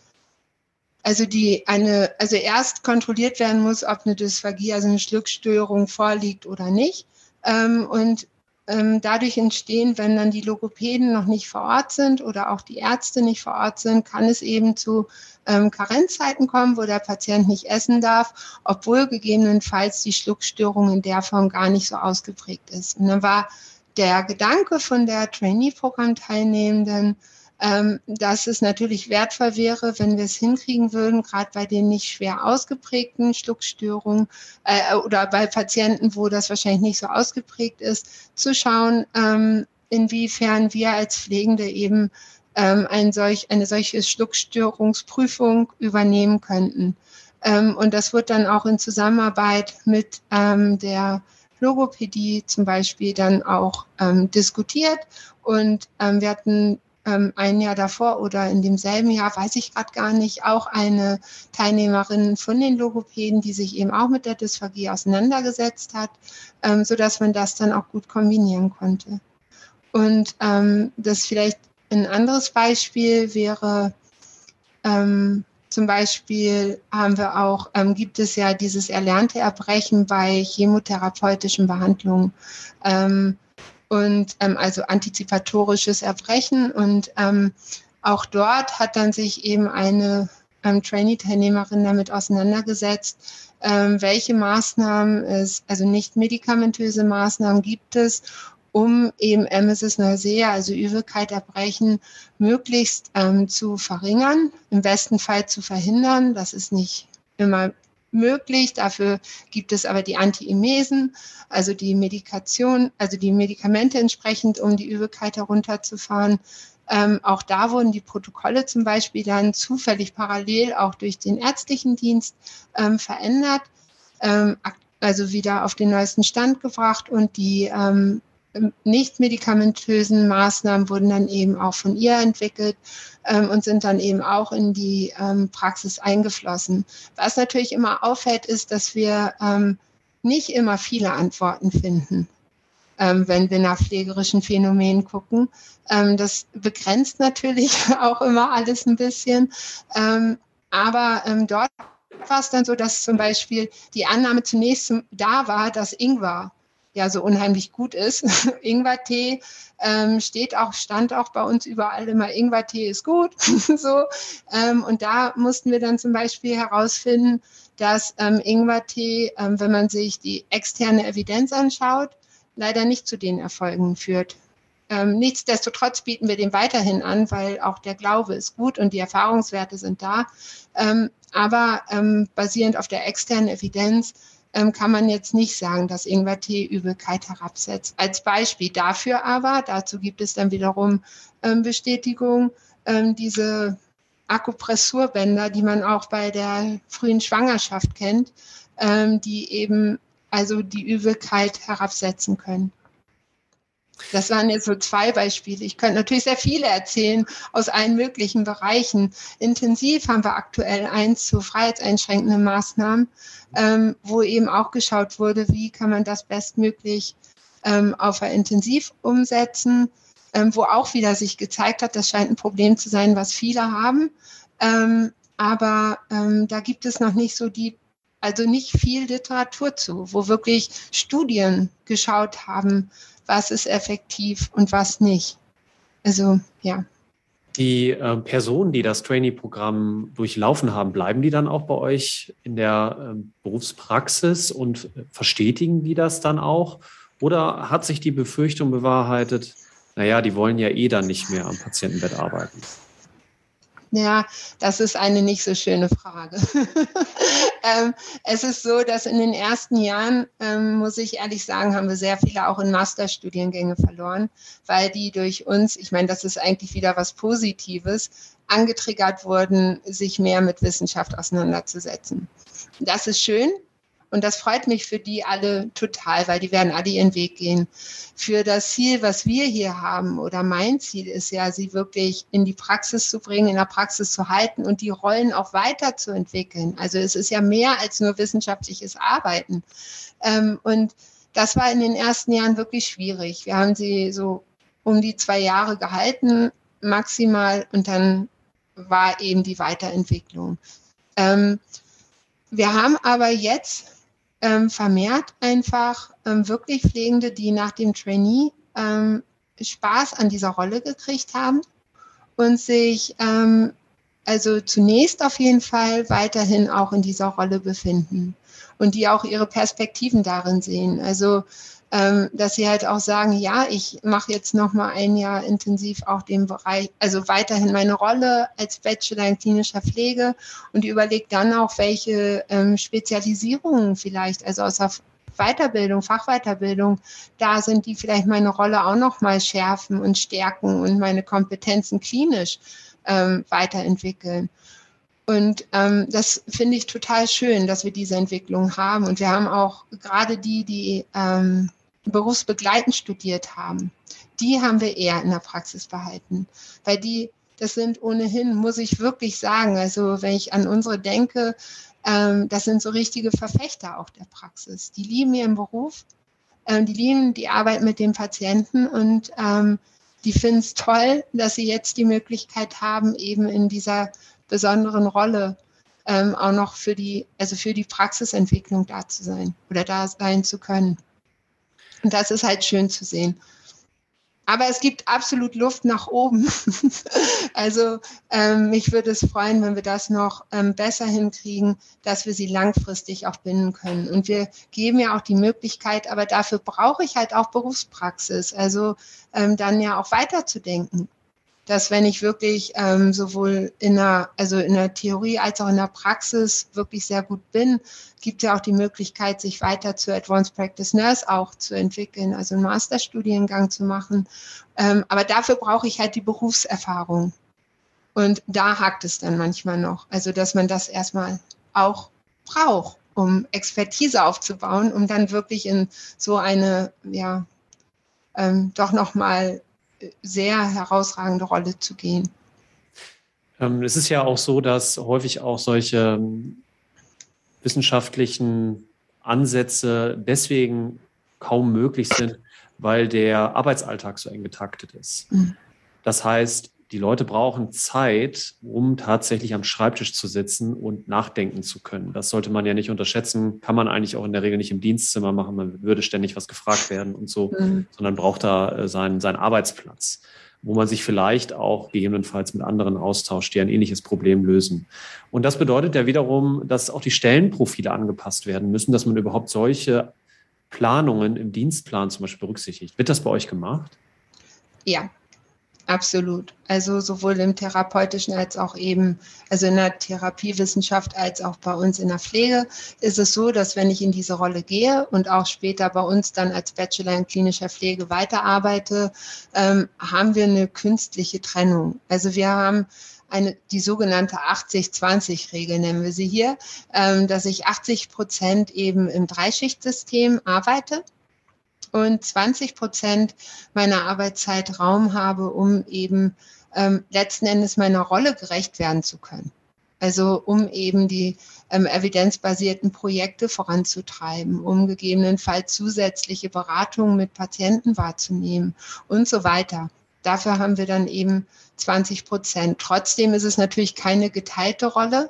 also die eine, also erst kontrolliert werden muss, ob eine Dysphagie, also eine Schluckstörung vorliegt oder nicht. Ähm, und ähm, dadurch entstehen, wenn dann die Logopäden noch nicht vor Ort sind oder auch die Ärzte nicht vor Ort sind, kann es eben zu ähm, Karenzzeiten kommen, wo der Patient nicht essen darf, obwohl gegebenenfalls die Schluckstörung in der Form gar nicht so ausgeprägt ist. Und dann war der Gedanke von der Trainee-Programm-Teilnehmenden, ähm, dass es natürlich wertvoll wäre, wenn wir es hinkriegen würden, gerade bei den nicht schwer ausgeprägten Schluckstörungen äh, oder bei Patienten, wo das wahrscheinlich nicht so ausgeprägt ist, zu schauen, ähm, inwiefern wir als Pflegende eben ähm, ein solch, eine solche Schluckstörungsprüfung übernehmen könnten. Ähm, und das wird dann auch in Zusammenarbeit mit ähm, der Logopädie zum Beispiel dann auch ähm, diskutiert. Und ähm, wir hatten ähm, ein Jahr davor oder in demselben Jahr, weiß ich gerade gar nicht, auch eine Teilnehmerin von den Logopäden, die sich eben auch mit der Dysphagie auseinandergesetzt hat, ähm, so dass man das dann auch gut kombinieren konnte. Und ähm, das vielleicht ein anderes Beispiel wäre, ähm, zum Beispiel haben wir auch, ähm, gibt es ja dieses erlernte Erbrechen bei chemotherapeutischen Behandlungen. Ähm, und ähm, also antizipatorisches Erbrechen. Und ähm, auch dort hat dann sich eben eine ähm, Trainee-Teilnehmerin damit auseinandergesetzt, ähm, welche Maßnahmen es, also nicht medikamentöse Maßnahmen gibt es, um eben Emesis Nausea, also Übelkeit, Erbrechen, möglichst ähm, zu verringern, im besten Fall zu verhindern. Das ist nicht immer möglich. Dafür gibt es aber die Antiemesen, also die Medikation, also die Medikamente entsprechend, um die Übelkeit herunterzufahren. Ähm, auch da wurden die Protokolle zum Beispiel dann zufällig parallel auch durch den ärztlichen Dienst ähm, verändert, ähm, also wieder auf den neuesten Stand gebracht und die nicht medikamentösen Maßnahmen wurden dann eben auch von ihr entwickelt ähm, und sind dann eben auch in die ähm, Praxis eingeflossen. Was natürlich immer auffällt, ist, dass wir ähm, nicht immer viele Antworten finden, ähm, wenn wir nach pflegerischen Phänomenen gucken. Ähm, das begrenzt natürlich auch immer alles ein bisschen. Ähm, aber dort war es dann so, dass zum Beispiel die Annahme zunächst da war, dass Ingwer ja so unheimlich gut ist. Ingwertee ähm, steht auch, stand auch bei uns überall immer, Ingwertee ist gut. so. Ähm, und da mussten wir dann zum Beispiel herausfinden, dass ähm, Ingwertee, ähm, wenn man sich die externe Evidenz anschaut, leider nicht zu den Erfolgen führt. Ähm, nichtsdestotrotz bieten wir den weiterhin an, weil auch der Glaube ist gut und die Erfahrungswerte sind da. Ähm, aber ähm, basierend auf der externen Evidenz ähm, kann man jetzt nicht sagen, dass Ingwertee Übelkeit herabsetzt. Als Beispiel dafür aber, dazu gibt es dann wiederum ähm, Bestätigung, ähm, diese Akupressurbänder, die man auch bei der frühen Schwangerschaft kennt, ähm, die eben also die Übelkeit herabsetzen können. Das waren jetzt so zwei Beispiele. Ich könnte natürlich sehr viele erzählen aus allen möglichen Bereichen. Intensiv haben wir aktuell eins zu freiheitseinschränkenden Maßnahmen, ähm, wo eben auch geschaut wurde, wie kann man das bestmöglich ähm, auf ein Intensiv umsetzen, ähm, wo auch wieder sich gezeigt hat, das scheint ein Problem zu sein, was viele haben. Ähm, aber ähm, da gibt es noch nicht so die also nicht viel Literatur zu, wo wirklich Studien geschaut haben, was ist effektiv und was nicht. Also ja. Die äh, Personen, die das Trainee-Programm durchlaufen haben, bleiben die dann auch bei euch in der äh, Berufspraxis und verstetigen die das dann auch? Oder hat sich die Befürchtung bewahrheitet, naja, die wollen ja eh dann nicht mehr am Patientenbett arbeiten? Ja, das ist eine nicht so schöne Frage. ähm, es ist so, dass in den ersten Jahren, ähm, muss ich ehrlich sagen, haben wir sehr viele auch in Masterstudiengänge verloren, weil die durch uns, ich meine, das ist eigentlich wieder was Positives, angetriggert wurden, sich mehr mit Wissenschaft auseinanderzusetzen. Das ist schön, und das freut mich für die alle total, weil die werden alle ihren Weg gehen. Für das Ziel, was wir hier haben, oder mein Ziel ist ja, sie wirklich in die Praxis zu bringen, in der Praxis zu halten und die Rollen auch weiterzuentwickeln. Also es ist ja mehr als nur wissenschaftliches Arbeiten. Ähm, und das war in den ersten Jahren wirklich schwierig. Wir haben sie so um die zwei Jahre gehalten, maximal, und dann war eben die Weiterentwicklung. Ähm, wir haben aber jetzt ähm, vermehrt einfach ähm, wirklich Pflegende, die nach dem Trainee ähm, Spaß an dieser Rolle gekriegt haben und sich ähm, also zunächst auf jeden Fall weiterhin auch in dieser Rolle befinden und die auch ihre Perspektiven darin sehen. Also ähm, dass sie halt auch sagen, ja, ich mache jetzt noch mal ein Jahr intensiv auch den Bereich, also weiterhin meine Rolle als Bachelor in klinischer Pflege und überlege dann auch, welche ähm, Spezialisierungen vielleicht, also aus der Weiterbildung, Fachweiterbildung da sind, die vielleicht meine Rolle auch noch mal schärfen und stärken und meine Kompetenzen klinisch ähm, weiterentwickeln. Und ähm, das finde ich total schön, dass wir diese Entwicklung haben. Und wir haben auch gerade die, die ähm, berufsbegleitend studiert haben, die haben wir eher in der Praxis behalten, weil die, das sind ohnehin, muss ich wirklich sagen, also wenn ich an unsere denke, ähm, das sind so richtige Verfechter auch der Praxis. Die lieben ihren Beruf, ähm, die lieben die Arbeit mit den Patienten und ähm, die finden es toll, dass sie jetzt die Möglichkeit haben, eben in dieser besonderen Rolle ähm, auch noch für die, also für die Praxisentwicklung da zu sein oder da sein zu können. Und das ist halt schön zu sehen. Aber es gibt absolut Luft nach oben. also ähm, mich würde es freuen, wenn wir das noch ähm, besser hinkriegen, dass wir sie langfristig auch binden können. Und wir geben ja auch die Möglichkeit, aber dafür brauche ich halt auch Berufspraxis. Also ähm, dann ja auch weiterzudenken dass wenn ich wirklich ähm, sowohl in der, also in der Theorie als auch in der Praxis wirklich sehr gut bin, gibt es ja auch die Möglichkeit, sich weiter zur Advanced Practice Nurse auch zu entwickeln, also einen Masterstudiengang zu machen. Ähm, aber dafür brauche ich halt die Berufserfahrung. Und da hakt es dann manchmal noch. Also, dass man das erstmal auch braucht, um Expertise aufzubauen, um dann wirklich in so eine, ja, ähm, doch nochmal sehr herausragende Rolle zu gehen. Ähm, es ist ja auch so, dass häufig auch solche ähm, wissenschaftlichen Ansätze deswegen kaum möglich sind, weil der Arbeitsalltag so eng getaktet ist. Mhm. Das heißt, die Leute brauchen Zeit, um tatsächlich am Schreibtisch zu sitzen und nachdenken zu können. Das sollte man ja nicht unterschätzen. Kann man eigentlich auch in der Regel nicht im Dienstzimmer machen. Man würde ständig was gefragt werden und so, mhm. sondern braucht da äh, seinen, seinen Arbeitsplatz, wo man sich vielleicht auch gegebenenfalls mit anderen austauscht, die ein ähnliches Problem lösen. Und das bedeutet ja wiederum, dass auch die Stellenprofile angepasst werden müssen, dass man überhaupt solche Planungen im Dienstplan zum Beispiel berücksichtigt. Wird das bei euch gemacht? Ja, Absolut. Also sowohl im therapeutischen als auch eben, also in der Therapiewissenschaft als auch bei uns in der Pflege ist es so, dass wenn ich in diese Rolle gehe und auch später bei uns dann als Bachelor in klinischer Pflege weiterarbeite, ähm, haben wir eine künstliche Trennung. Also wir haben eine, die sogenannte 80-20-Regel nennen wir sie hier, ähm, dass ich 80 Prozent eben im Dreischichtsystem arbeite und 20 Prozent meiner Arbeitszeit Raum habe, um eben ähm, letzten Endes meiner Rolle gerecht werden zu können. Also um eben die ähm, evidenzbasierten Projekte voranzutreiben, um gegebenenfalls zusätzliche Beratungen mit Patienten wahrzunehmen und so weiter. Dafür haben wir dann eben 20 Prozent. Trotzdem ist es natürlich keine geteilte Rolle,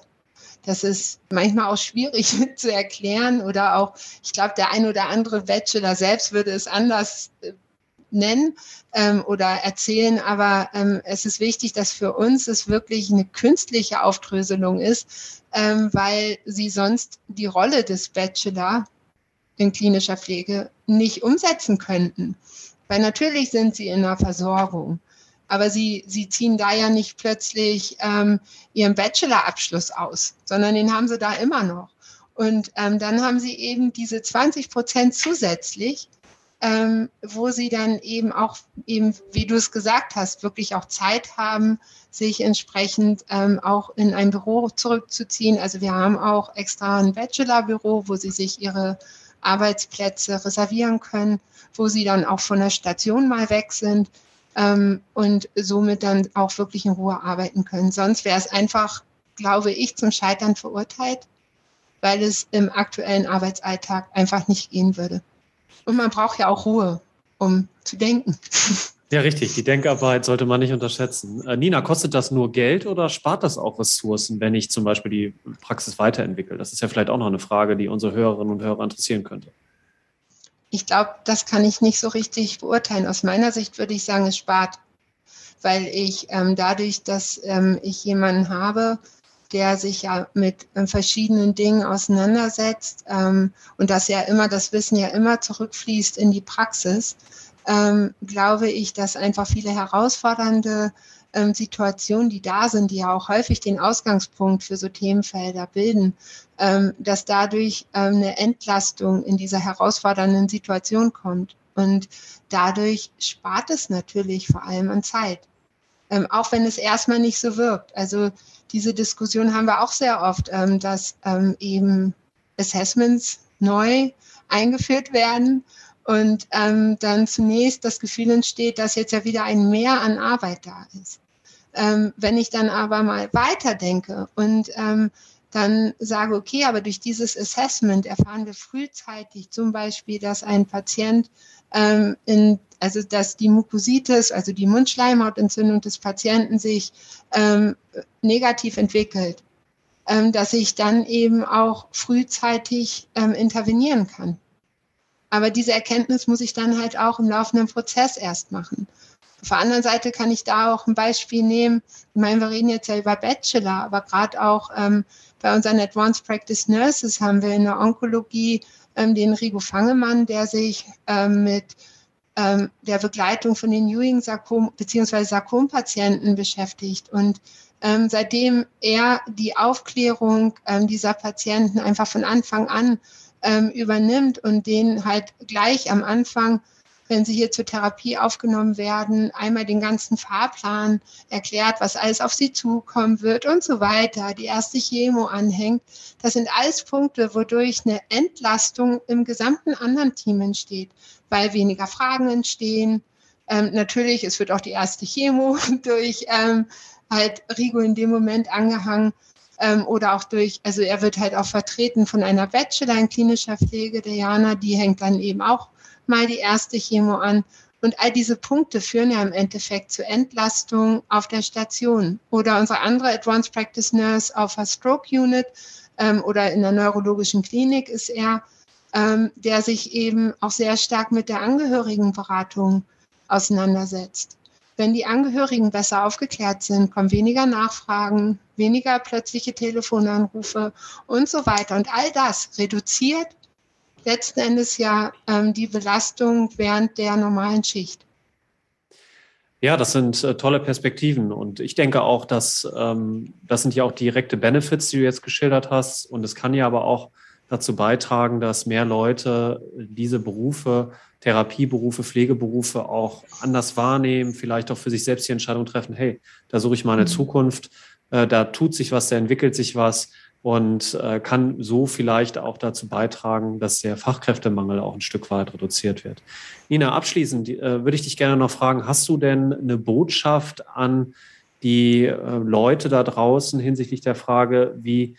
das ist manchmal auch schwierig zu erklären oder auch, ich glaube, der ein oder andere Bachelor selbst würde es anders äh, nennen ähm, oder erzählen, aber ähm, es ist wichtig, dass für uns es wirklich eine künstliche Aufdröselung ist, ähm, weil sie sonst die Rolle des Bachelor in klinischer Pflege nicht umsetzen könnten. Weil natürlich sind sie in der Versorgung, aber sie, sie ziehen da ja nicht plötzlich ähm, ihren Bachelorabschluss aus, sondern den haben sie da immer noch. Und ähm, dann haben sie eben diese 20 Prozent zusätzlich, ähm, wo sie dann eben auch, eben, wie du es gesagt hast, wirklich auch Zeit haben, sich entsprechend ähm, auch in ein Büro zurückzuziehen. Also wir haben auch extra ein Bachelorbüro, wo sie sich ihre Arbeitsplätze reservieren können, wo sie dann auch von der Station mal weg sind ähm, und somit dann auch wirklich in Ruhe arbeiten können. Sonst wäre es einfach, glaube ich, zum Scheitern verurteilt, weil es im aktuellen Arbeitsalltag einfach nicht gehen würde. Und man braucht ja auch Ruhe, um zu denken. Ja, richtig. Die Denkarbeit sollte man nicht unterschätzen. Äh, Nina, kostet das nur Geld oder spart das auch Ressourcen, wenn ich zum Beispiel die Praxis weiterentwickle? Das ist ja vielleicht auch noch eine Frage, die unsere Hörerinnen und Hörer interessieren könnte. Ich glaube, das kann ich nicht so richtig beurteilen. Aus meiner Sicht würde ich sagen, es spart, weil ich ähm, dadurch, dass ähm, ich jemanden habe, der sich ja mit äh, verschiedenen Dingen auseinandersetzt ähm, und dass ja immer das Wissen ja immer zurückfließt in die Praxis, ähm, glaube ich, dass einfach viele herausfordernde ähm, Situationen, die da sind, die ja auch häufig den Ausgangspunkt für so Themenfelder bilden, ähm, dass dadurch ähm, eine Entlastung in dieser herausfordernden Situation kommt. Und dadurch spart es natürlich vor allem an Zeit. Ähm, auch wenn es erstmal nicht so wirkt. Also diese Diskussion haben wir auch sehr oft, ähm, dass ähm, eben Assessments neu eingeführt werden und ähm, dann zunächst das Gefühl entsteht, dass jetzt ja wieder ein Mehr an Arbeit da ist. Ähm, wenn ich dann aber mal weiterdenke und ähm, dann sage, okay, aber durch dieses Assessment erfahren wir frühzeitig zum Beispiel, dass ein Patient ähm, in, also dass die Mukositis, also die Mundschleimhautentzündung des Patienten sich ähm, negativ entwickelt, ähm, dass ich dann eben auch frühzeitig ähm, intervenieren kann. Aber diese Erkenntnis muss ich dann halt auch im laufenden Prozess erst machen. Auf der anderen Seite kann ich da auch ein Beispiel nehmen. Ich meine, wir reden jetzt ja über Bachelor, aber gerade auch ähm, bei unseren Advanced Practice Nurses haben wir in der Onkologie ähm, den Rigo Fangemann, der sich ähm, mit ähm, der Begleitung von den Ewing-Sarkom bzw. Sarkompatienten beschäftigt. Und ähm, seitdem er die Aufklärung ähm, dieser Patienten einfach von Anfang an ähm, übernimmt und denen halt gleich am Anfang wenn sie hier zur Therapie aufgenommen werden, einmal den ganzen Fahrplan erklärt, was alles auf sie zukommen wird und so weiter, die erste Chemo anhängt. Das sind alles Punkte, wodurch eine Entlastung im gesamten anderen Team entsteht, weil weniger Fragen entstehen. Ähm, natürlich, es wird auch die erste Chemo durch ähm, halt Rigo in dem Moment angehangen ähm, oder auch durch, also er wird halt auch vertreten von einer Bachelor in klinischer Pflege, der Jana, die hängt dann eben auch mal die erste Chemo an. Und all diese Punkte führen ja im Endeffekt zur Entlastung auf der Station. Oder unsere andere Advanced Practice Nurse auf der Stroke Unit ähm, oder in der neurologischen Klinik ist er, ähm, der sich eben auch sehr stark mit der Angehörigenberatung auseinandersetzt. Wenn die Angehörigen besser aufgeklärt sind, kommen weniger Nachfragen, weniger plötzliche Telefonanrufe und so weiter. Und all das reduziert letzten Endes ja ähm, die Belastung während der normalen Schicht. Ja, das sind äh, tolle Perspektiven und ich denke auch, dass ähm, das sind ja auch direkte Benefits, die du jetzt geschildert hast und es kann ja aber auch dazu beitragen, dass mehr Leute diese Berufe, Therapieberufe, Pflegeberufe auch anders wahrnehmen, vielleicht auch für sich selbst die Entscheidung treffen, hey, da suche ich mal eine mhm. Zukunft, äh, da tut sich was, da entwickelt sich was und äh, kann so vielleicht auch dazu beitragen, dass der Fachkräftemangel auch ein Stück weit reduziert wird. Nina, abschließend äh, würde ich dich gerne noch fragen, hast du denn eine Botschaft an die äh, Leute da draußen hinsichtlich der Frage, wie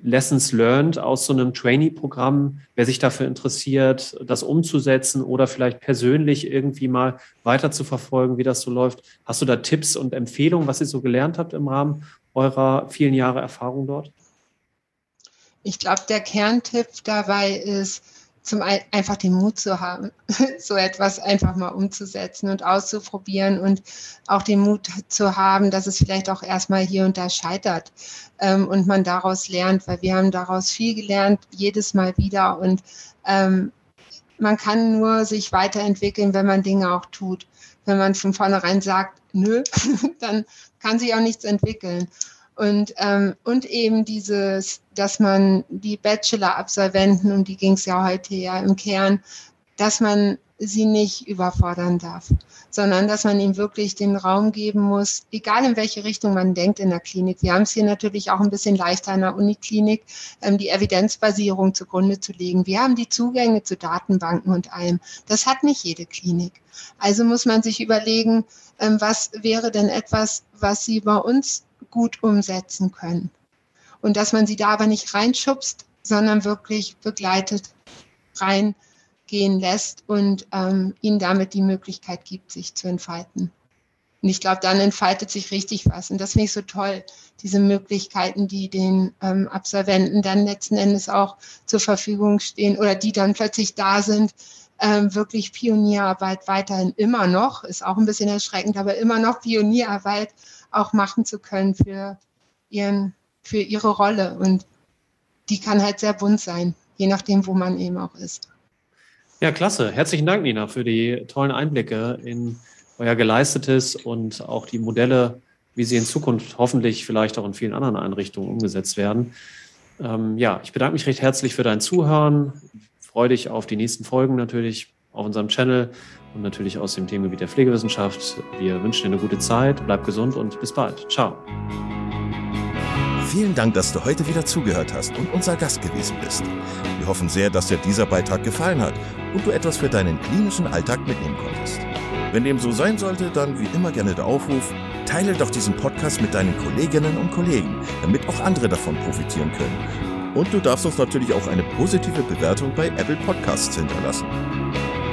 Lessons learned aus so einem Trainee-Programm, wer sich dafür interessiert, das umzusetzen oder vielleicht persönlich irgendwie mal weiter zu verfolgen, wie das so läuft. Hast du da Tipps und Empfehlungen, was ihr so gelernt habt im Rahmen eurer vielen Jahre Erfahrung dort? Ich glaube, der Kerntipp dabei ist, zum einen einfach den Mut zu haben, so etwas einfach mal umzusetzen und auszuprobieren und auch den Mut zu haben, dass es vielleicht auch erstmal hier und da scheitert ähm, und man daraus lernt, weil wir haben daraus viel gelernt, jedes Mal wieder und ähm, man kann nur sich weiterentwickeln, wenn man Dinge auch tut. Wenn man von vornherein sagt, nö, dann kann sich auch nichts entwickeln. Und, ähm, und eben dieses, dass man die Bachelor-Absolventen, um die ging es ja heute ja im Kern, dass man sie nicht überfordern darf, sondern dass man ihm wirklich den Raum geben muss, egal in welche Richtung man denkt in der Klinik. Wir haben es hier natürlich auch ein bisschen leichter in der Uniklinik, ähm, die Evidenzbasierung zugrunde zu legen. Wir haben die Zugänge zu Datenbanken und allem. Das hat nicht jede Klinik. Also muss man sich überlegen, ähm, was wäre denn etwas, was Sie bei uns gut umsetzen können. Und dass man sie da aber nicht reinschubst, sondern wirklich begleitet reingehen lässt und ähm, ihnen damit die Möglichkeit gibt, sich zu entfalten. Und ich glaube, dann entfaltet sich richtig was. Und das finde ich so toll, diese Möglichkeiten, die den ähm, Absolventen dann letzten Endes auch zur Verfügung stehen oder die dann plötzlich da sind, ähm, wirklich Pionierarbeit weiterhin immer noch, ist auch ein bisschen erschreckend, aber immer noch Pionierarbeit auch machen zu können für ihren, für ihre Rolle. Und die kann halt sehr bunt sein, je nachdem, wo man eben auch ist. Ja, klasse. Herzlichen Dank, Nina, für die tollen Einblicke in euer Geleistetes und auch die Modelle, wie sie in Zukunft hoffentlich vielleicht auch in vielen anderen Einrichtungen umgesetzt werden. Ähm, ja, ich bedanke mich recht herzlich für dein Zuhören. Freue dich auf die nächsten Folgen natürlich auf unserem Channel und natürlich aus dem Themengebiet der Pflegewissenschaft. Wir wünschen dir eine gute Zeit, bleib gesund und bis bald. Ciao. Vielen Dank, dass du heute wieder zugehört hast und unser Gast gewesen bist. Wir hoffen sehr, dass dir dieser Beitrag gefallen hat und du etwas für deinen klinischen Alltag mitnehmen konntest. Wenn dem so sein sollte, dann wie immer gerne der Aufruf, teile doch diesen Podcast mit deinen Kolleginnen und Kollegen, damit auch andere davon profitieren können. Und du darfst uns natürlich auch eine positive Bewertung bei Apple Podcasts hinterlassen.